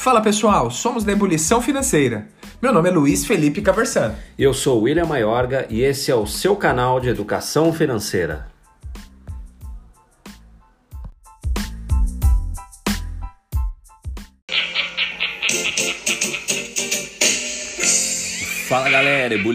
Fala pessoal, somos da Ebulição Financeira. Meu nome é Luiz Felipe Caversan. Eu sou William Maiorga e esse é o seu canal de educação financeira.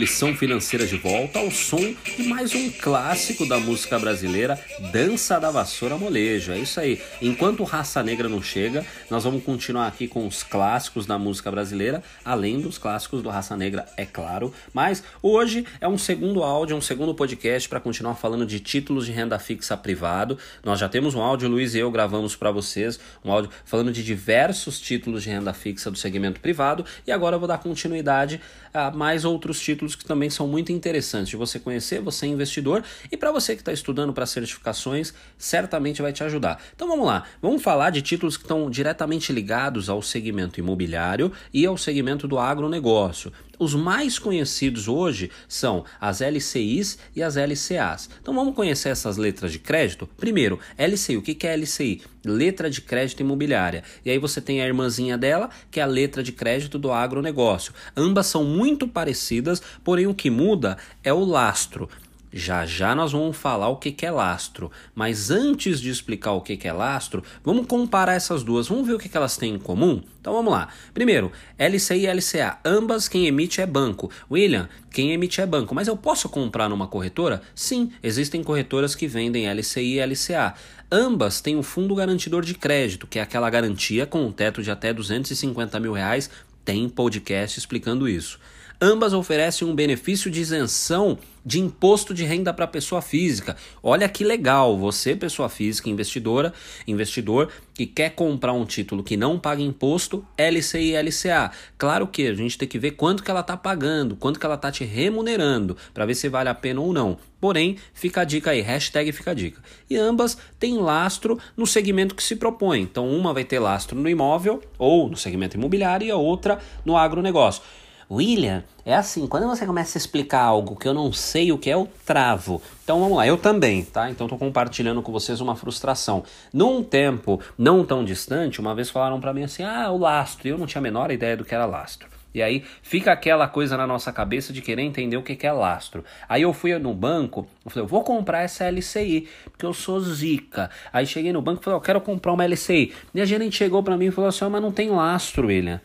Ebulição financeira de volta ao som de mais um clássico da música brasileira, Dança da Vassoura Molejo. É isso aí. Enquanto Raça Negra não chega, nós vamos continuar aqui com os clássicos da música brasileira, além dos clássicos do Raça Negra, é claro. Mas hoje é um segundo áudio, um segundo podcast para continuar falando de títulos de renda fixa privado. Nós já temos um áudio, Luiz e eu gravamos para vocês, um áudio falando de diversos títulos de renda fixa do segmento privado, e agora eu vou dar continuidade a mais outros títulos que também são muito interessantes de você conhecer, você é investidor, e para você que está estudando para certificações, certamente vai te ajudar. Então vamos lá, vamos falar de títulos que estão diretamente ligados ao segmento imobiliário e ao segmento do agronegócio. Os mais conhecidos hoje são as LCIs e as LCAs. Então vamos conhecer essas letras de crédito? Primeiro, LCI. O que é LCI? Letra de crédito imobiliária. E aí você tem a irmãzinha dela, que é a letra de crédito do agronegócio. Ambas são muito parecidas, porém o que muda é o lastro. Já já nós vamos falar o que, é lastro, mas antes de explicar o que, que é lastro, vamos comparar essas duas, vamos ver o que, que elas têm em comum? Então vamos lá. Primeiro, LCI e LCA, ambas quem emite é banco. William, quem emite é banco, mas eu posso comprar numa corretora? Sim, existem corretoras que vendem LCI e LCA. Ambas têm o um fundo garantidor de crédito, que é aquela garantia com um teto de até 250 mil reais. Tem podcast explicando isso. Ambas oferecem um benefício de isenção de imposto de renda para pessoa física. Olha que legal, você, pessoa física, investidora, investidor que quer comprar um título que não paga imposto, LCI e LCA. Claro que a gente tem que ver quanto que ela está pagando, quanto que ela está te remunerando, para ver se vale a pena ou não. Porém, fica a dica aí, hashtag fica a dica. E ambas têm lastro no segmento que se propõe. Então, uma vai ter lastro no imóvel ou no segmento imobiliário e a outra no agronegócio. William, é assim, quando você começa a explicar algo que eu não sei o que é, eu travo. Então vamos lá, eu também, tá? Então tô compartilhando com vocês uma frustração. Num tempo não tão distante, uma vez falaram para mim assim: "Ah, o lastro". E eu não tinha a menor ideia do que era lastro. E aí fica aquela coisa na nossa cabeça de querer entender o que é lastro. Aí eu fui no banco, eu falei, eu vou comprar essa LCI, porque eu sou zica. Aí cheguei no banco e falei, eu quero comprar uma LCI. E a gerente chegou para mim e falou assim, mas não tem lastro, William.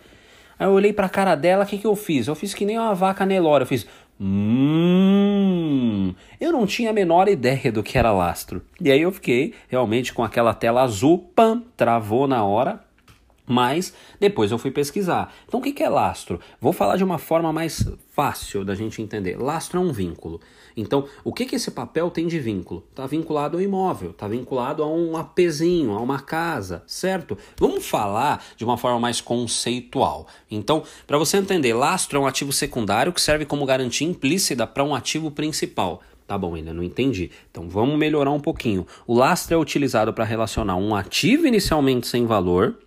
Aí eu olhei pra cara dela, o que, que eu fiz? Eu fiz que nem uma vaca Nelore, eu fiz. Hum, eu não tinha a menor ideia do que era lastro. E aí eu fiquei realmente com aquela tela azul, pam, travou na hora. Mas depois eu fui pesquisar. Então o que é lastro? Vou falar de uma forma mais fácil da gente entender. Lastro é um vínculo. Então, o que, que esse papel tem de vínculo? Está vinculado ao imóvel, está vinculado a um apezinho, a uma casa, certo? Vamos falar de uma forma mais conceitual. Então, para você entender, lastro é um ativo secundário que serve como garantia implícita para um ativo principal. Tá bom, ainda não entendi. Então vamos melhorar um pouquinho. O lastro é utilizado para relacionar um ativo inicialmente sem valor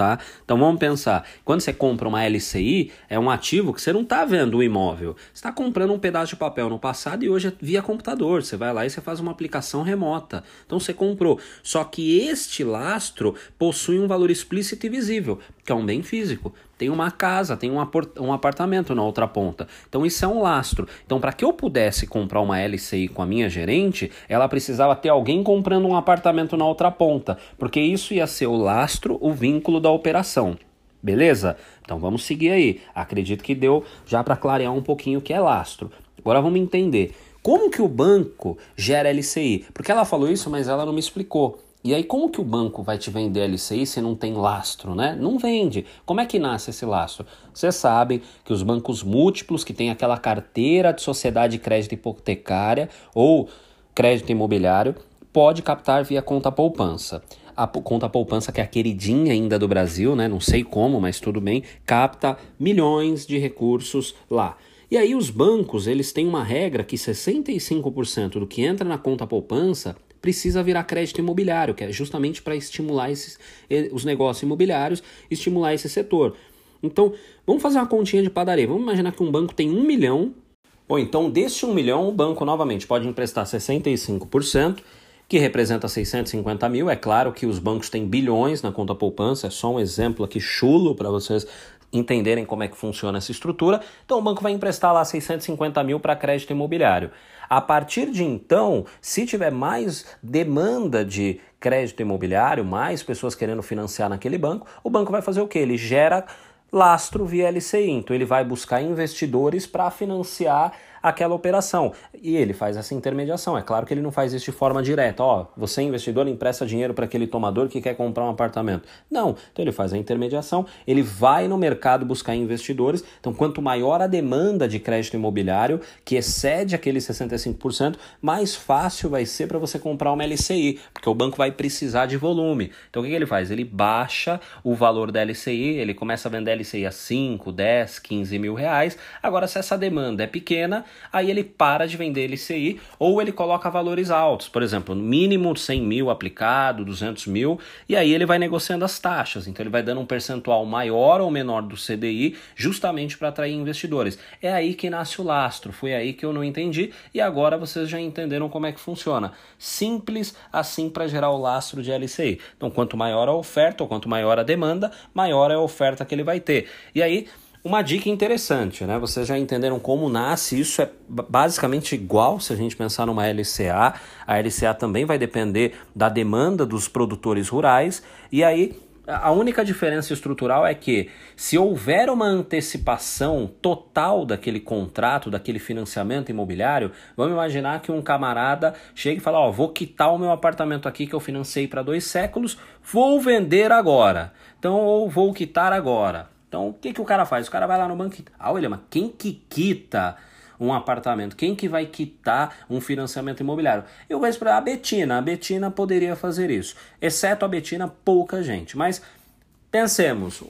tá? Então vamos pensar, quando você compra uma LCI, é um ativo que você não está vendo o imóvel. Você está comprando um pedaço de papel no passado e hoje é via computador. Você vai lá e você faz uma aplicação remota. Então você comprou. Só que este lastro possui um valor explícito e visível, que é um bem físico tem uma casa, tem um, um apartamento na outra ponta. Então isso é um lastro. Então para que eu pudesse comprar uma LCI com a minha gerente, ela precisava ter alguém comprando um apartamento na outra ponta, porque isso ia ser o lastro, o vínculo da operação. Beleza? Então vamos seguir aí. Acredito que deu já para clarear um pouquinho o que é lastro. Agora vamos entender como que o banco gera LCI? Porque ela falou isso, mas ela não me explicou. E aí, como que o banco vai te vender LCI se não tem lastro, né? Não vende. Como é que nasce esse lastro? Vocês sabem que os bancos múltiplos, que têm aquela carteira de sociedade de crédito hipotecária ou crédito imobiliário, pode captar via conta poupança. A conta poupança, que é a queridinha ainda do Brasil, né? Não sei como, mas tudo bem, capta milhões de recursos lá. E aí os bancos, eles têm uma regra que 65% do que entra na conta poupança precisa virar crédito imobiliário, que é justamente para estimular esses, os negócios imobiliários, estimular esse setor. Então, vamos fazer uma continha de padaria. Vamos imaginar que um banco tem um milhão. Ou então, desse um milhão, o banco novamente pode emprestar 65%. que representa 650 mil. É claro que os bancos têm bilhões na conta poupança, é só um exemplo aqui chulo para vocês entenderem como é que funciona essa estrutura. Então o banco vai emprestar lá 650 mil para crédito imobiliário. A partir de então, se tiver mais demanda de crédito imobiliário, mais pessoas querendo financiar naquele banco, o banco vai fazer o que? Ele gera lastro via LCI. Então ele vai buscar investidores para financiar aquela operação. E ele faz essa intermediação. É claro que ele não faz isso de forma direta. Ó, você investidor empresta dinheiro para aquele tomador que quer comprar um apartamento. Não. Então ele faz a intermediação, ele vai no mercado buscar investidores. Então quanto maior a demanda de crédito imobiliário, que excede aquele 65%, mais fácil vai ser para você comprar uma LCI, porque o banco vai precisar de volume. Então o que, que ele faz? Ele baixa o valor da LCI, ele começa a vender LCI a 5, 10, 15 mil reais. Agora, se essa demanda é pequena, aí ele para de vender LCI ou ele coloca valores altos, por exemplo, mínimo 100 mil aplicado, 200 mil, e aí ele vai negociando as taxas, então ele vai dando um percentual maior ou menor do CDI justamente para atrair investidores. É aí que nasce o lastro, foi aí que eu não entendi e agora vocês já entenderam como é que funciona. Simples assim para gerar o lastro de LCI. Então, quanto maior a oferta ou quanto maior a demanda, maior é a oferta que ele vai ter. E aí, uma dica interessante, né? Vocês já entenderam como nasce, isso é basicamente igual se a gente pensar numa LCA. A LCA também vai depender da demanda dos produtores rurais, e aí a única diferença estrutural é que, se houver uma antecipação total daquele contrato, daquele financiamento imobiliário, vamos imaginar que um camarada chega e fala: Ó, vou quitar o meu apartamento aqui que eu financei para dois séculos, vou vender agora. Então, ou vou quitar agora. Então, o que, que o cara faz? O cara vai lá no banco e Ah, mas quem que quita um apartamento? Quem que vai quitar um financiamento imobiliário? Eu vou para a Betina. A Betina poderia fazer isso. Exceto a Betina, pouca gente. Mas pensemos,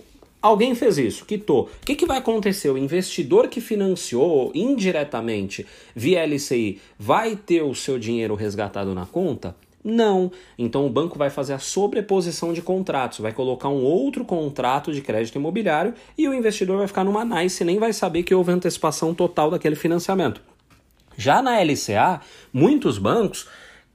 Alguém fez isso, quitou. O que, que vai acontecer? O investidor que financiou indiretamente via LCI vai ter o seu dinheiro resgatado na conta? Não. Então o banco vai fazer a sobreposição de contratos, vai colocar um outro contrato de crédito imobiliário e o investidor vai ficar numa nice e nem vai saber que houve antecipação total daquele financiamento. Já na LCA, muitos bancos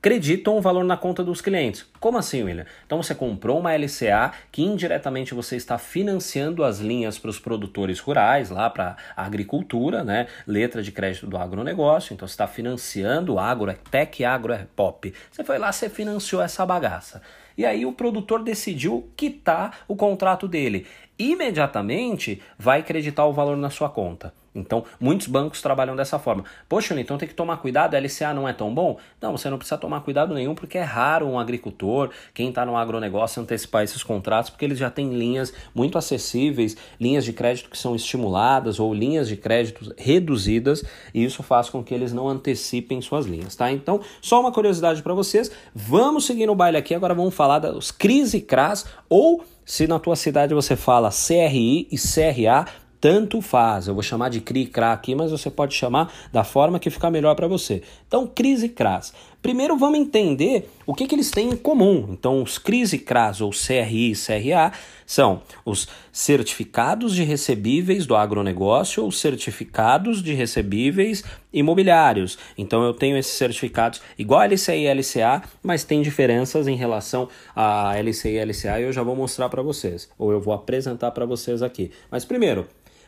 creditam o valor na conta dos clientes. Como assim, William? Então você comprou uma LCA que indiretamente você está financiando as linhas para os produtores rurais, lá para a agricultura, né? Letra de crédito do agronegócio. Então você está financiando agro, é tech, agro, é pop. Você foi lá, você financiou essa bagaça. E aí o produtor decidiu quitar o contrato dele. Imediatamente vai creditar o valor na sua conta. Então, muitos bancos trabalham dessa forma. Poxa, então tem que tomar cuidado, a LCA não é tão bom? Não, você não precisa tomar cuidado nenhum, porque é raro um agricultor, quem está no agronegócio, antecipar esses contratos, porque eles já têm linhas muito acessíveis, linhas de crédito que são estimuladas ou linhas de crédito reduzidas, e isso faz com que eles não antecipem suas linhas, tá? Então, só uma curiosidade para vocês, vamos seguir no baile aqui, agora vamos falar dos CRIs e CRAS, ou se na tua cidade você fala CRI e CRA, tanto faz. Eu vou chamar de CRI e CRA aqui, mas você pode chamar da forma que ficar melhor para você. Então, CRIs e CRAS. Primeiro vamos entender o que, que eles têm em comum. Então, os CRIs e CRAS, ou CRI e CRA, são os certificados de recebíveis do agronegócio ou certificados de recebíveis imobiliários. Então, eu tenho esses certificados igual a LCI e LCA, mas tem diferenças em relação a LCI e LCA e eu já vou mostrar para vocês, ou eu vou apresentar para vocês aqui. Mas primeiro,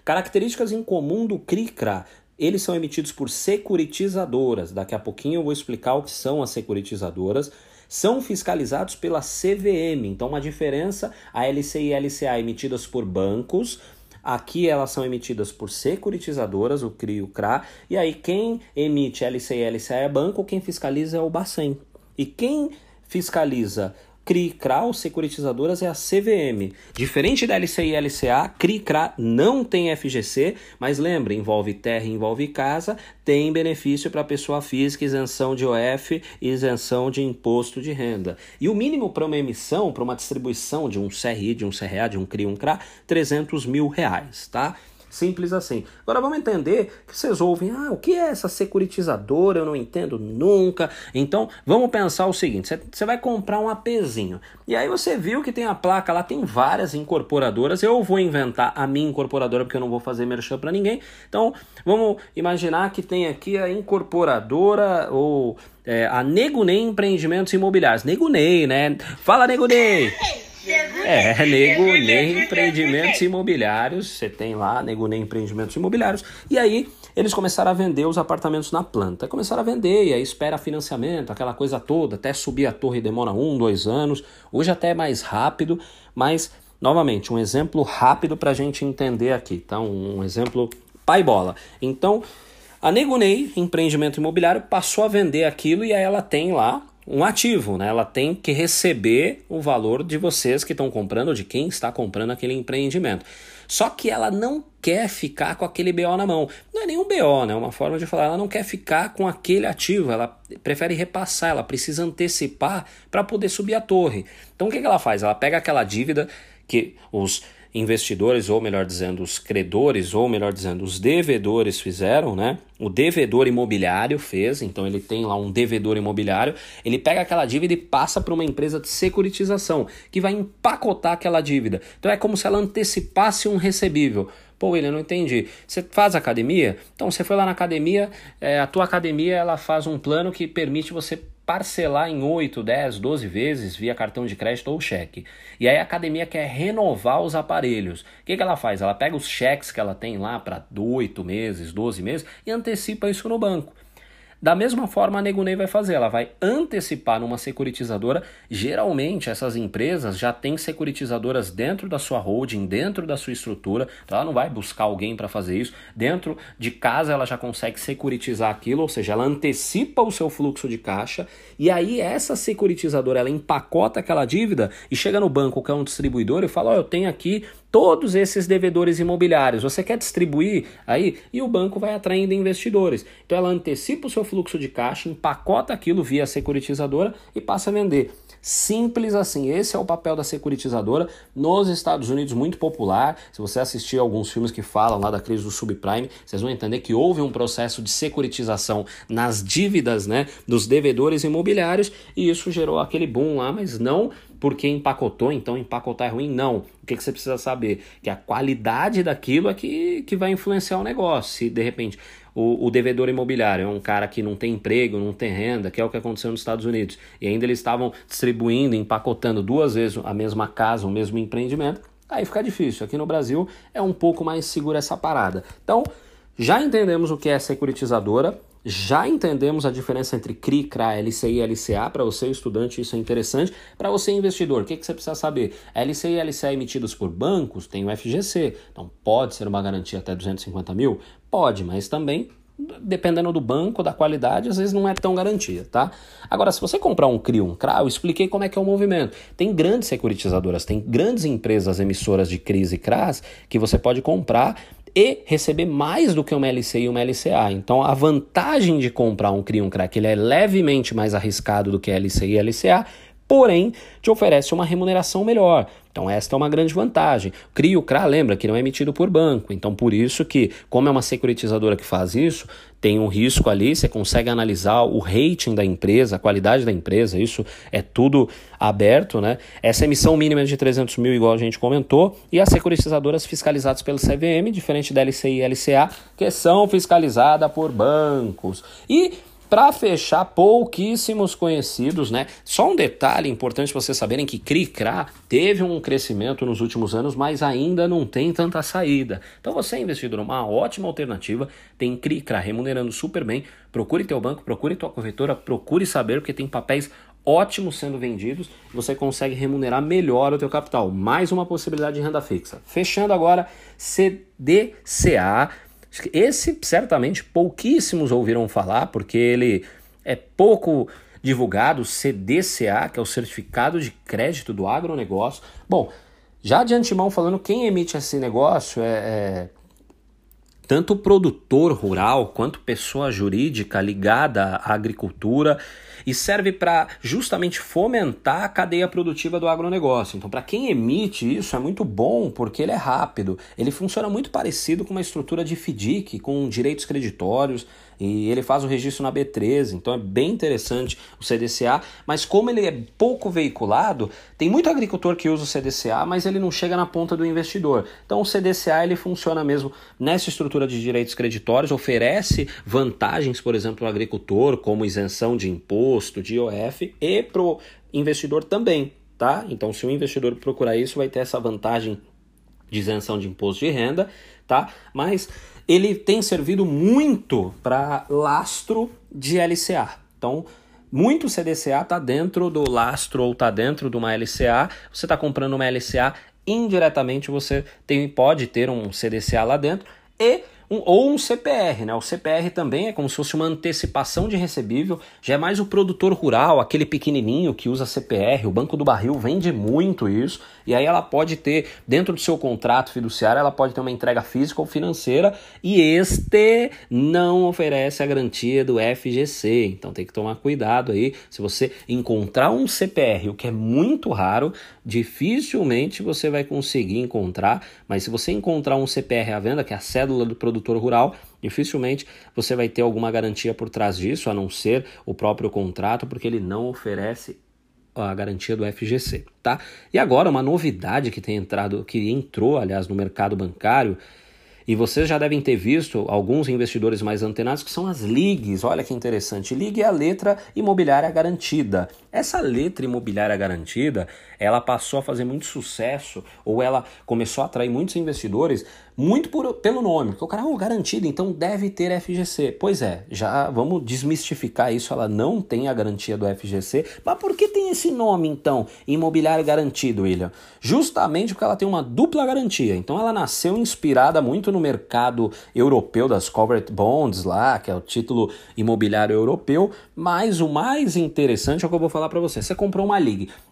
Características em comum do CRICRA. Eles são emitidos por securitizadoras. Daqui a pouquinho eu vou explicar o que são as securitizadoras. São fiscalizados pela CVM. Então, uma diferença: a LCI e LCA emitidas por bancos. Aqui elas são emitidas por securitizadoras, o CRI e o CRA. E aí, quem emite LCI e LCA é banco, quem fiscaliza é o Bacen. E quem fiscaliza CRI, CRA securitizadoras é a CVM. Diferente da LCI e LCA, CRI, CRA não tem FGC, mas lembre, envolve terra, envolve casa, tem benefício para pessoa física, isenção de OF e isenção de imposto de renda. E o mínimo para uma emissão, para uma distribuição de um CRI, de um CRA, de um CRI, um CRA, 300 mil reais, tá? Simples assim. Agora vamos entender que vocês ouvem, ah, o que é essa securitizadora? Eu não entendo nunca. Então vamos pensar o seguinte: você vai comprar um APzinho. E aí você viu que tem a placa lá, tem várias incorporadoras. Eu vou inventar a minha incorporadora porque eu não vou fazer merchan para ninguém. Então vamos imaginar que tem aqui a incorporadora ou é, a Negunei Empreendimentos Imobiliários. Negunei, né? Fala, Negunei! É, Nego Ney Empreendimentos Imobiliários. Você tem lá Nego Ney Empreendimentos Imobiliários. E aí eles começaram a vender os apartamentos na planta. Começaram a vender e aí espera financiamento, aquela coisa toda. Até subir a torre demora um, dois anos. Hoje até é mais rápido, mas novamente um exemplo rápido para a gente entender aqui. Tá? Um, um exemplo pai bola. Então a Nego Ney Empreendimento Imobiliário passou a vender aquilo e aí ela tem lá um ativo, né? Ela tem que receber o valor de vocês que estão comprando, de quem está comprando aquele empreendimento. Só que ela não quer ficar com aquele BO na mão. Não é nenhum BO, né? É uma forma de falar. Ela não quer ficar com aquele ativo, ela prefere repassar, ela precisa antecipar para poder subir a torre. Então o que, que ela faz? Ela pega aquela dívida que os investidores, ou melhor dizendo, os credores, ou melhor dizendo, os devedores fizeram, né? O devedor imobiliário fez, então ele tem lá um devedor imobiliário, ele pega aquela dívida e passa para uma empresa de securitização, que vai empacotar aquela dívida. Então é como se ela antecipasse um recebível. Pô, William, não entendi. Você faz academia? Então, você foi lá na academia, é, a tua academia ela faz um plano que permite você parcelar em 8, 10, 12 vezes via cartão de crédito ou cheque. E aí a academia quer renovar os aparelhos. O que, que ela faz? Ela pega os cheques que ela tem lá para 8 meses, 12 meses e antecipa isso no banco. Da mesma forma, a Negunei vai fazer, ela vai antecipar numa securitizadora. Geralmente, essas empresas já têm securitizadoras dentro da sua holding, dentro da sua estrutura. Então, ela não vai buscar alguém para fazer isso. Dentro de casa, ela já consegue securitizar aquilo, ou seja, ela antecipa o seu fluxo de caixa. E aí, essa securitizadora ela empacota aquela dívida e chega no banco, que é um distribuidor, e fala: Ó, oh, eu tenho aqui todos esses devedores imobiliários. Você quer distribuir aí? E o banco vai atraindo investidores. Então ela antecipa o seu fluxo de caixa, empacota aquilo via securitizadora e passa a vender. Simples assim, esse é o papel da securitizadora nos Estados Unidos, muito popular. Se você assistir alguns filmes que falam lá da crise do subprime, vocês vão entender que houve um processo de securitização nas dívidas né, dos devedores imobiliários e isso gerou aquele boom lá, mas não porque empacotou, então empacotar é ruim. Não. O que, que você precisa saber? Que a qualidade daquilo é que, que vai influenciar o negócio. Se de repente o, o devedor imobiliário é um cara que não tem emprego, não tem renda, que é o que aconteceu nos Estados Unidos, e ainda eles estavam distribuindo, empacotando duas vezes a mesma casa, o mesmo empreendimento, aí fica difícil. Aqui no Brasil é um pouco mais segura essa parada. Então, já entendemos o que é securitizadora, já entendemos a diferença entre CRI, CRA, LCI e LCA. Para você, estudante, isso é interessante. Para você, investidor, o que, que você precisa saber? LCI e LCA emitidos por bancos tem o FGC. Então, pode ser uma garantia até 250 mil? Pode, mas também dependendo do banco, da qualidade, às vezes não é tão garantia, tá? Agora, se você comprar um CRI, um CRA, eu expliquei como é que é o movimento. Tem grandes securitizadoras, tem grandes empresas emissoras de CRIs e CRAs que você pode comprar e receber mais do que uma LC e uma LCA. Então a vantagem de comprar um CRI um CRAC ele é levemente mais arriscado do que LC e LCA, porém te oferece uma remuneração melhor. Então esta é uma grande vantagem. O CRI e o CRA, lembra que não é emitido por banco. Então por isso que, como é uma securitizadora que faz isso, tem um risco ali, você consegue analisar o rating da empresa, a qualidade da empresa, isso é tudo aberto, né? Essa emissão mínima é de 300 mil, igual a gente comentou, e as securitizadoras fiscalizadas pelo CVM, diferente da LCI e LCA, que são fiscalizadas por bancos. E para fechar, pouquíssimos conhecidos, né? Só um detalhe importante vocês saberem que CRI-CRA teve um crescimento nos últimos anos, mas ainda não tem tanta saída. Então você é investidor, uma ótima alternativa, tem CRI-CRA remunerando super bem. Procure teu banco, procure tua corretora, procure saber porque tem papéis ótimos sendo vendidos, você consegue remunerar melhor o teu capital. Mais uma possibilidade de renda fixa. Fechando agora, CDCA esse certamente pouquíssimos ouviram falar, porque ele é pouco divulgado, CDCA, que é o Certificado de Crédito do Agronegócio. Bom, já de antemão falando, quem emite esse negócio é, é tanto produtor rural quanto pessoa jurídica ligada à agricultura e serve para justamente fomentar a cadeia produtiva do agronegócio. Então, para quem emite isso é muito bom porque ele é rápido. Ele funciona muito parecido com uma estrutura de FDIC, com direitos creditórios, e ele faz o registro na B13, então é bem interessante o CDCA, mas como ele é pouco veiculado, tem muito agricultor que usa o CDCA, mas ele não chega na ponta do investidor. Então o CDCA ele funciona mesmo nessa estrutura de direitos creditórios, oferece vantagens, por exemplo, ao agricultor, como isenção de imposto, de IOF, e para o investidor também. Tá? Então, se o investidor procurar isso, vai ter essa vantagem de isenção de imposto de renda, tá? Mas ele tem servido muito para lastro de LCA. Então, muito CDCA está dentro do lastro ou está dentro de uma LCA. Você está comprando uma LCA, indiretamente você tem, pode ter um CDCA lá dentro e um, ou um CPR, né? O CPR também é como se fosse uma antecipação de recebível, já é mais o produtor rural, aquele pequenininho que usa CPR, o Banco do Barril vende muito isso, e aí ela pode ter, dentro do seu contrato fiduciário, ela pode ter uma entrega física ou financeira, e este não oferece a garantia do FGC, então tem que tomar cuidado aí, se você encontrar um CPR, o que é muito raro, dificilmente você vai conseguir encontrar, mas se você encontrar um CPR à venda, que é a cédula do produtor rural, dificilmente você vai ter alguma garantia por trás disso, a não ser o próprio contrato, porque ele não oferece a garantia do FGC, tá? E agora uma novidade que tem entrado, que entrou, aliás, no mercado bancário, e vocês já devem ter visto alguns investidores mais antenados que são as LIGs. Olha que interessante. LIG é a letra imobiliária garantida. Essa letra imobiliária garantida, ela passou a fazer muito sucesso ou ela começou a atrair muitos investidores muito por, pelo nome, porque o cara, oh, garantido, então deve ter FGC. Pois é, já vamos desmistificar isso, ela não tem a garantia do FGC, mas por que tem esse nome então, imobiliário garantido, William? Justamente porque ela tem uma dupla garantia, então ela nasceu inspirada muito no mercado europeu das covered bonds lá, que é o título imobiliário europeu, mas o mais interessante é o que eu vou falar para você, você comprou uma ligue, é,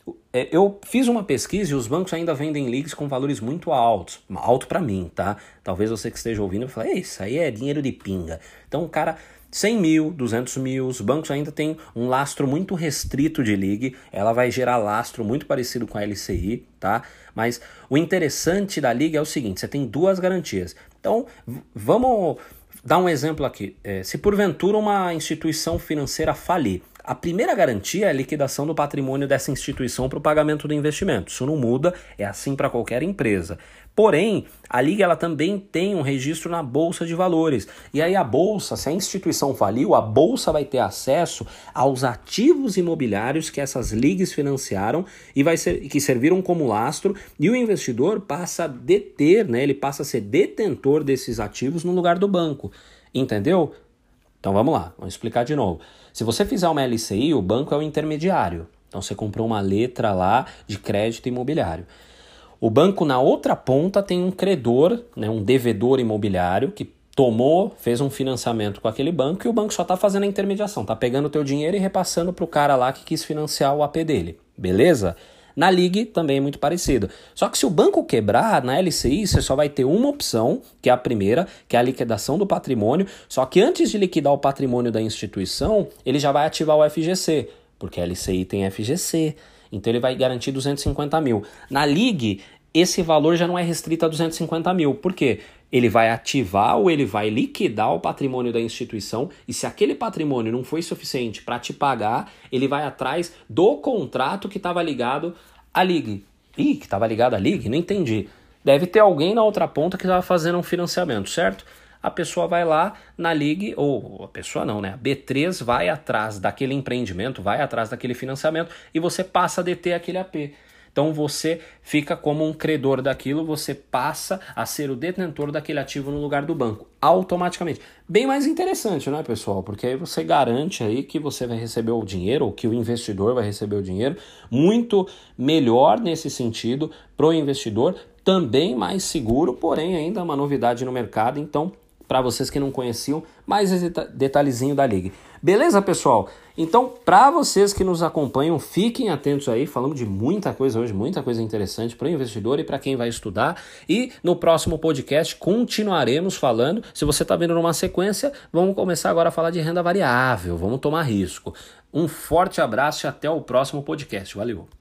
eu fiz uma pesquisa e os bancos ainda vendem leagues com valores muito altos. Alto para mim, tá? Talvez você que esteja ouvindo fale, isso aí é dinheiro de pinga. Então, o cara, 100 mil, 200 mil, os bancos ainda têm um lastro muito restrito de ligue. Ela vai gerar lastro muito parecido com a LCI, tá? Mas o interessante da liga é o seguinte: você tem duas garantias. Então, vamos dar um exemplo aqui. É, se porventura uma instituição financeira falir, a primeira garantia é a liquidação do patrimônio dessa instituição para o pagamento do investimento. Isso não muda, é assim para qualquer empresa. Porém, a liga ela também tem um registro na bolsa de valores. E aí a bolsa, se a instituição faliu, a bolsa vai ter acesso aos ativos imobiliários que essas ligas financiaram e vai ser que serviram como lastro, e o investidor passa a deter, né? Ele passa a ser detentor desses ativos no lugar do banco. Entendeu? Então vamos lá, vamos explicar de novo. Se você fizer uma LCI, o banco é o intermediário. Então você comprou uma letra lá de crédito imobiliário. O banco na outra ponta tem um credor, né, um devedor imobiliário que tomou, fez um financiamento com aquele banco e o banco só está fazendo a intermediação, está pegando o teu dinheiro e repassando para o cara lá que quis financiar o AP dele, beleza? Na Ligue também é muito parecido. Só que se o banco quebrar, na LCI você só vai ter uma opção, que é a primeira, que é a liquidação do patrimônio. Só que antes de liquidar o patrimônio da instituição, ele já vai ativar o FGC, porque a LCI tem FGC. Então ele vai garantir 250 mil. Na Ligue, esse valor já não é restrito a 250 mil. Por quê? Ele vai ativar ou ele vai liquidar o patrimônio da instituição e se aquele patrimônio não foi suficiente para te pagar, ele vai atrás do contrato que estava ligado à Ligue. Ih, que estava ligado à Ligue? Não entendi. Deve ter alguém na outra ponta que estava fazendo um financiamento, certo? A pessoa vai lá na Ligue, ou a pessoa não, né? A B3 vai atrás daquele empreendimento, vai atrás daquele financiamento e você passa a deter aquele AP. Então você fica como um credor daquilo, você passa a ser o detentor daquele ativo no lugar do banco, automaticamente. Bem mais interessante, não é, pessoal? Porque aí você garante aí que você vai receber o dinheiro, ou que o investidor vai receber o dinheiro, muito melhor nesse sentido para o investidor, também mais seguro, porém ainda uma novidade no mercado, então para vocês que não conheciam, mais esse detalhezinho da liga. Beleza, pessoal? Então, para vocês que nos acompanham, fiquem atentos aí, falamos de muita coisa hoje, muita coisa interessante para o investidor e para quem vai estudar. E no próximo podcast continuaremos falando. Se você está vendo numa sequência, vamos começar agora a falar de renda variável, vamos tomar risco. Um forte abraço e até o próximo podcast. Valeu!